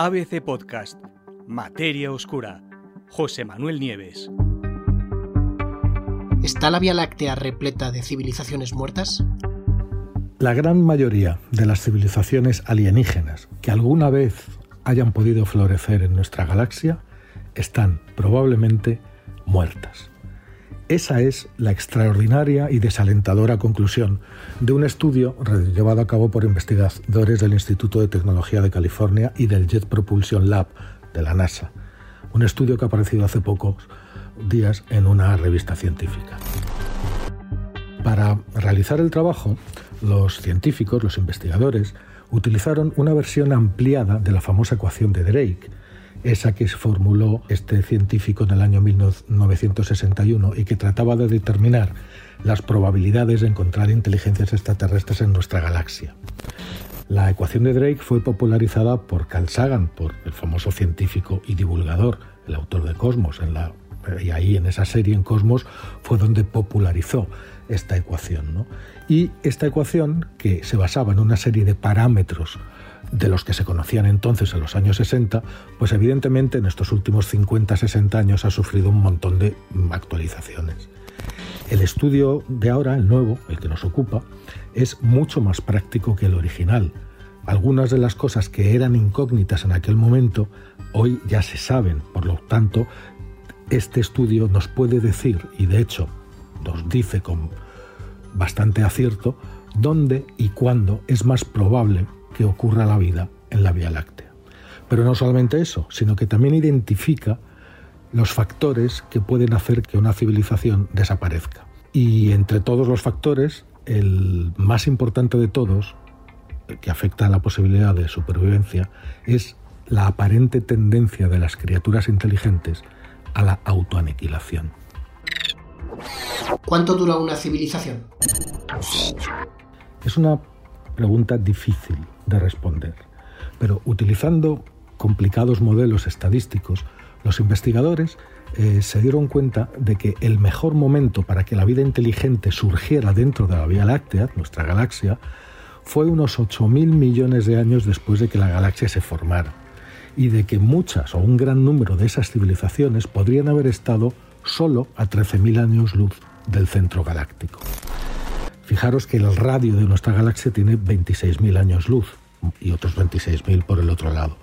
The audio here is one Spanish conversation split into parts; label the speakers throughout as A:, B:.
A: ABC Podcast, Materia Oscura, José Manuel Nieves.
B: ¿Está la Vía Láctea repleta de civilizaciones muertas?
C: La gran mayoría de las civilizaciones alienígenas que alguna vez hayan podido florecer en nuestra galaxia están probablemente muertas. Esa es la extraordinaria y desalentadora conclusión de un estudio llevado a cabo por investigadores del Instituto de Tecnología de California y del Jet Propulsion Lab de la NASA. Un estudio que ha aparecido hace pocos días en una revista científica. Para realizar el trabajo, los científicos, los investigadores, utilizaron una versión ampliada de la famosa ecuación de Drake, esa que formuló este científico en el año 1961 y que trataba de determinar las probabilidades de encontrar inteligencias extraterrestres en nuestra galaxia. La ecuación de Drake fue popularizada por Carl Sagan, por el famoso científico y divulgador, el autor de Cosmos, la, y ahí en esa serie en Cosmos fue donde popularizó esta ecuación. Y esta ecuación, que se basaba en una serie de parámetros de los que se conocían entonces en los años 60, pues evidentemente en estos últimos 50-60 años ha sufrido un montón de actualizaciones. El estudio de ahora, el nuevo, el que nos ocupa, es mucho más práctico que el original. Algunas de las cosas que eran incógnitas en aquel momento hoy ya se saben, por lo tanto, este estudio nos puede decir, y de hecho nos dice con bastante acierto, dónde y cuándo es más probable que ocurra la vida en la Vía Láctea. Pero no solamente eso, sino que también identifica los factores que pueden hacer que una civilización desaparezca. Y entre todos los factores, el más importante de todos, que afecta a la posibilidad de supervivencia, es la aparente tendencia de las criaturas inteligentes a la autoaniquilación.
B: ¿Cuánto dura una civilización?
C: Es una pregunta difícil de responder. Pero utilizando complicados modelos estadísticos, los investigadores eh, se dieron cuenta de que el mejor momento para que la vida inteligente surgiera dentro de la Vía Láctea, nuestra galaxia, fue unos 8.000 millones de años después de que la galaxia se formara, y de que muchas o un gran número de esas civilizaciones podrían haber estado solo a 13.000 años luz del centro galáctico. Fijaros que el radio de nuestra galaxia tiene 26.000 años luz y otros 26.000 por el otro lado.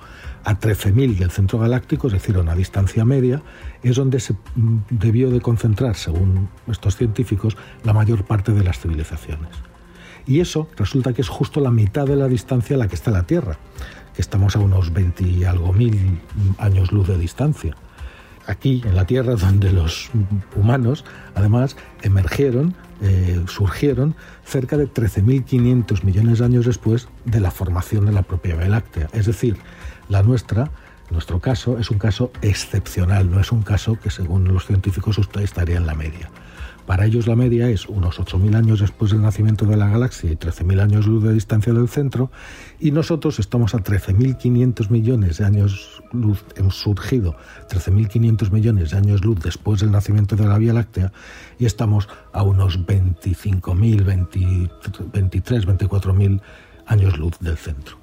C: A 13.000 del centro galáctico, es decir, a una distancia media, es donde se mm, debió de concentrar, según estos científicos, la mayor parte de las civilizaciones. Y eso resulta que es justo la mitad de la distancia a la que está la Tierra, que estamos a unos 20 y algo mil años luz de distancia. Aquí, en la Tierra, donde los humanos, además, emergieron eh, surgieron cerca de 13.500 millones de años después de la formación de la propia Vía Láctea. Es decir, la nuestra, nuestro caso, es un caso excepcional, no es un caso que según los científicos estaría en la media. Para ellos la media es unos 8.000 años después del nacimiento de la galaxia y 13.000 años luz de distancia del centro, y nosotros estamos a 13.500 millones de años luz, hemos surgido 13.500 millones de años luz después del nacimiento de la Vía Láctea, y estamos a unos 25.000, 23, 24.000 años luz del centro.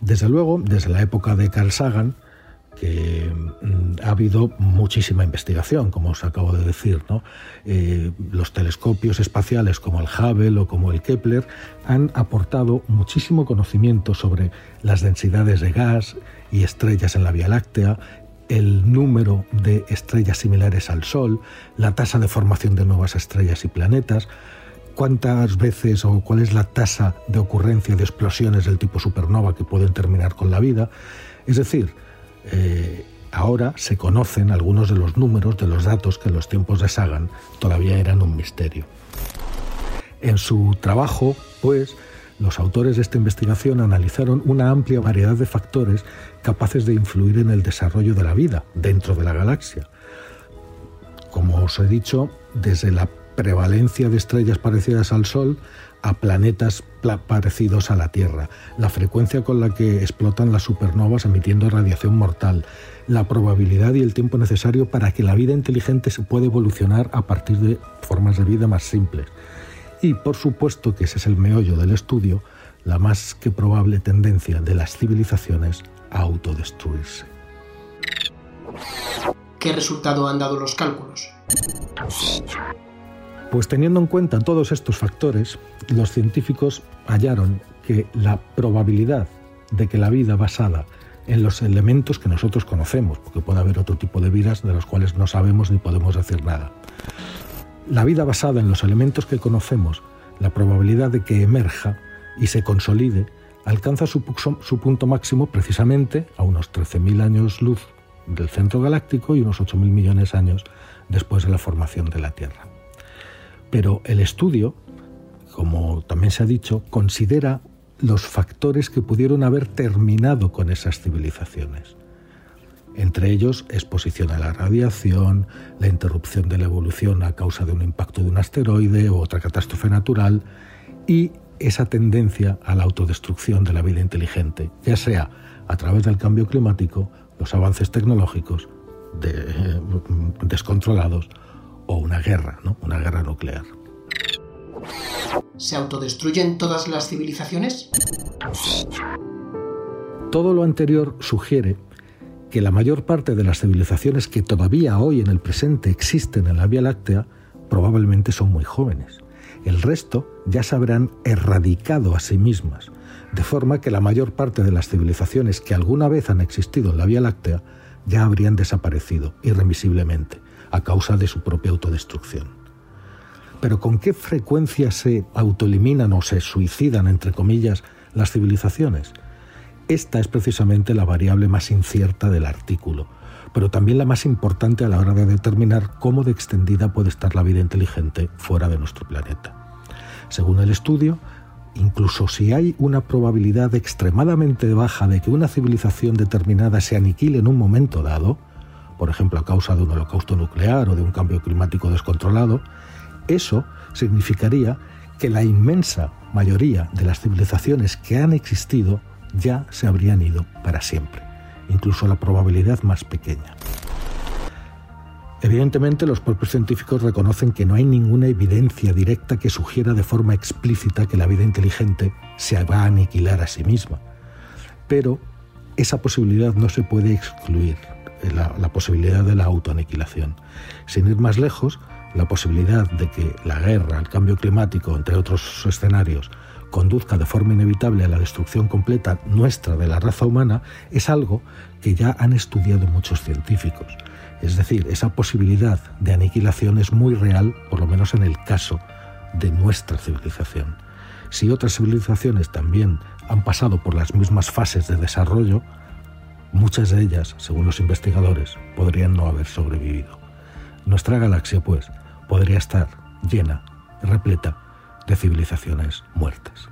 C: Desde luego, desde la época de Carl Sagan, que mm, ha habido muchísima investigación, como os acabo de decir. Eh, los telescopios espaciales como el Hubble o como el Kepler han aportado muchísimo conocimiento sobre las densidades de gas y estrellas en la Vía Láctea, el número de estrellas similares al Sol, la tasa de formación de nuevas estrellas y planetas, cuántas veces o cuál es la tasa de ocurrencia de explosiones del tipo supernova que pueden terminar con la vida. Es decir, eh, ahora se conocen algunos de los números, de los datos que en los tiempos de Sagan todavía eran un misterio. En su trabajo, pues, los autores de esta investigación analizaron una amplia variedad de factores capaces de influir en el desarrollo de la vida dentro de la galaxia. Como os he dicho, desde la prevalencia de estrellas parecidas al Sol a planetas parecidos a la Tierra, la frecuencia con la que explotan las supernovas emitiendo radiación mortal, la probabilidad y el tiempo necesario para que la vida inteligente se pueda evolucionar a partir de formas de vida más simples. Y por supuesto que ese es el meollo del estudio, la más que probable tendencia de las civilizaciones a autodestruirse.
B: ¿Qué resultado han dado los cálculos?
C: Pues teniendo en cuenta todos estos factores, los científicos hallaron que la probabilidad de que la vida basada en los elementos que nosotros conocemos, porque puede haber otro tipo de vidas de los cuales no sabemos ni podemos decir nada. La vida basada en los elementos que conocemos, la probabilidad de que emerja y se consolide, alcanza su, su punto máximo precisamente a unos 13.000 años luz del centro galáctico y unos 8.000 millones de años después de la formación de la Tierra. Pero el estudio, como también se ha dicho, considera los factores que pudieron haber terminado con esas civilizaciones. Entre ellos, exposición a la radiación, la interrupción de la evolución a causa de un impacto de un asteroide o otra catástrofe natural y esa tendencia a la autodestrucción de la vida inteligente, ya sea a través del cambio climático, los avances tecnológicos eh, descontrolados o una guerra, ¿no? una guerra nuclear.
B: ¿Se autodestruyen todas las civilizaciones?
C: Todo lo anterior sugiere que la mayor parte de las civilizaciones que todavía hoy en el presente existen en la Vía Láctea probablemente son muy jóvenes. El resto ya se habrán erradicado a sí mismas, de forma que la mayor parte de las civilizaciones que alguna vez han existido en la Vía Láctea ya habrían desaparecido irremisiblemente a causa de su propia autodestrucción. Pero ¿con qué frecuencia se autoeliminan o se suicidan, entre comillas, las civilizaciones? Esta es precisamente la variable más incierta del artículo, pero también la más importante a la hora de determinar cómo de extendida puede estar la vida inteligente fuera de nuestro planeta. Según el estudio, incluso si hay una probabilidad extremadamente baja de que una civilización determinada se aniquile en un momento dado, por ejemplo a causa de un holocausto nuclear o de un cambio climático descontrolado, eso significaría que la inmensa mayoría de las civilizaciones que han existido ya se habrían ido para siempre, incluso la probabilidad más pequeña. Evidentemente, los propios científicos reconocen que no hay ninguna evidencia directa que sugiera de forma explícita que la vida inteligente se va a aniquilar a sí misma. Pero esa posibilidad no se puede excluir, la, la posibilidad de la autoaniquilación. Sin ir más lejos, la posibilidad de que la guerra, el cambio climático, entre otros escenarios, conduzca de forma inevitable a la destrucción completa nuestra de la raza humana, es algo que ya han estudiado muchos científicos. Es decir, esa posibilidad de aniquilación es muy real, por lo menos en el caso de nuestra civilización. Si otras civilizaciones también han pasado por las mismas fases de desarrollo, muchas de ellas, según los investigadores, podrían no haber sobrevivido. Nuestra galaxia, pues, podría estar llena, repleta de civilizaciones muertas.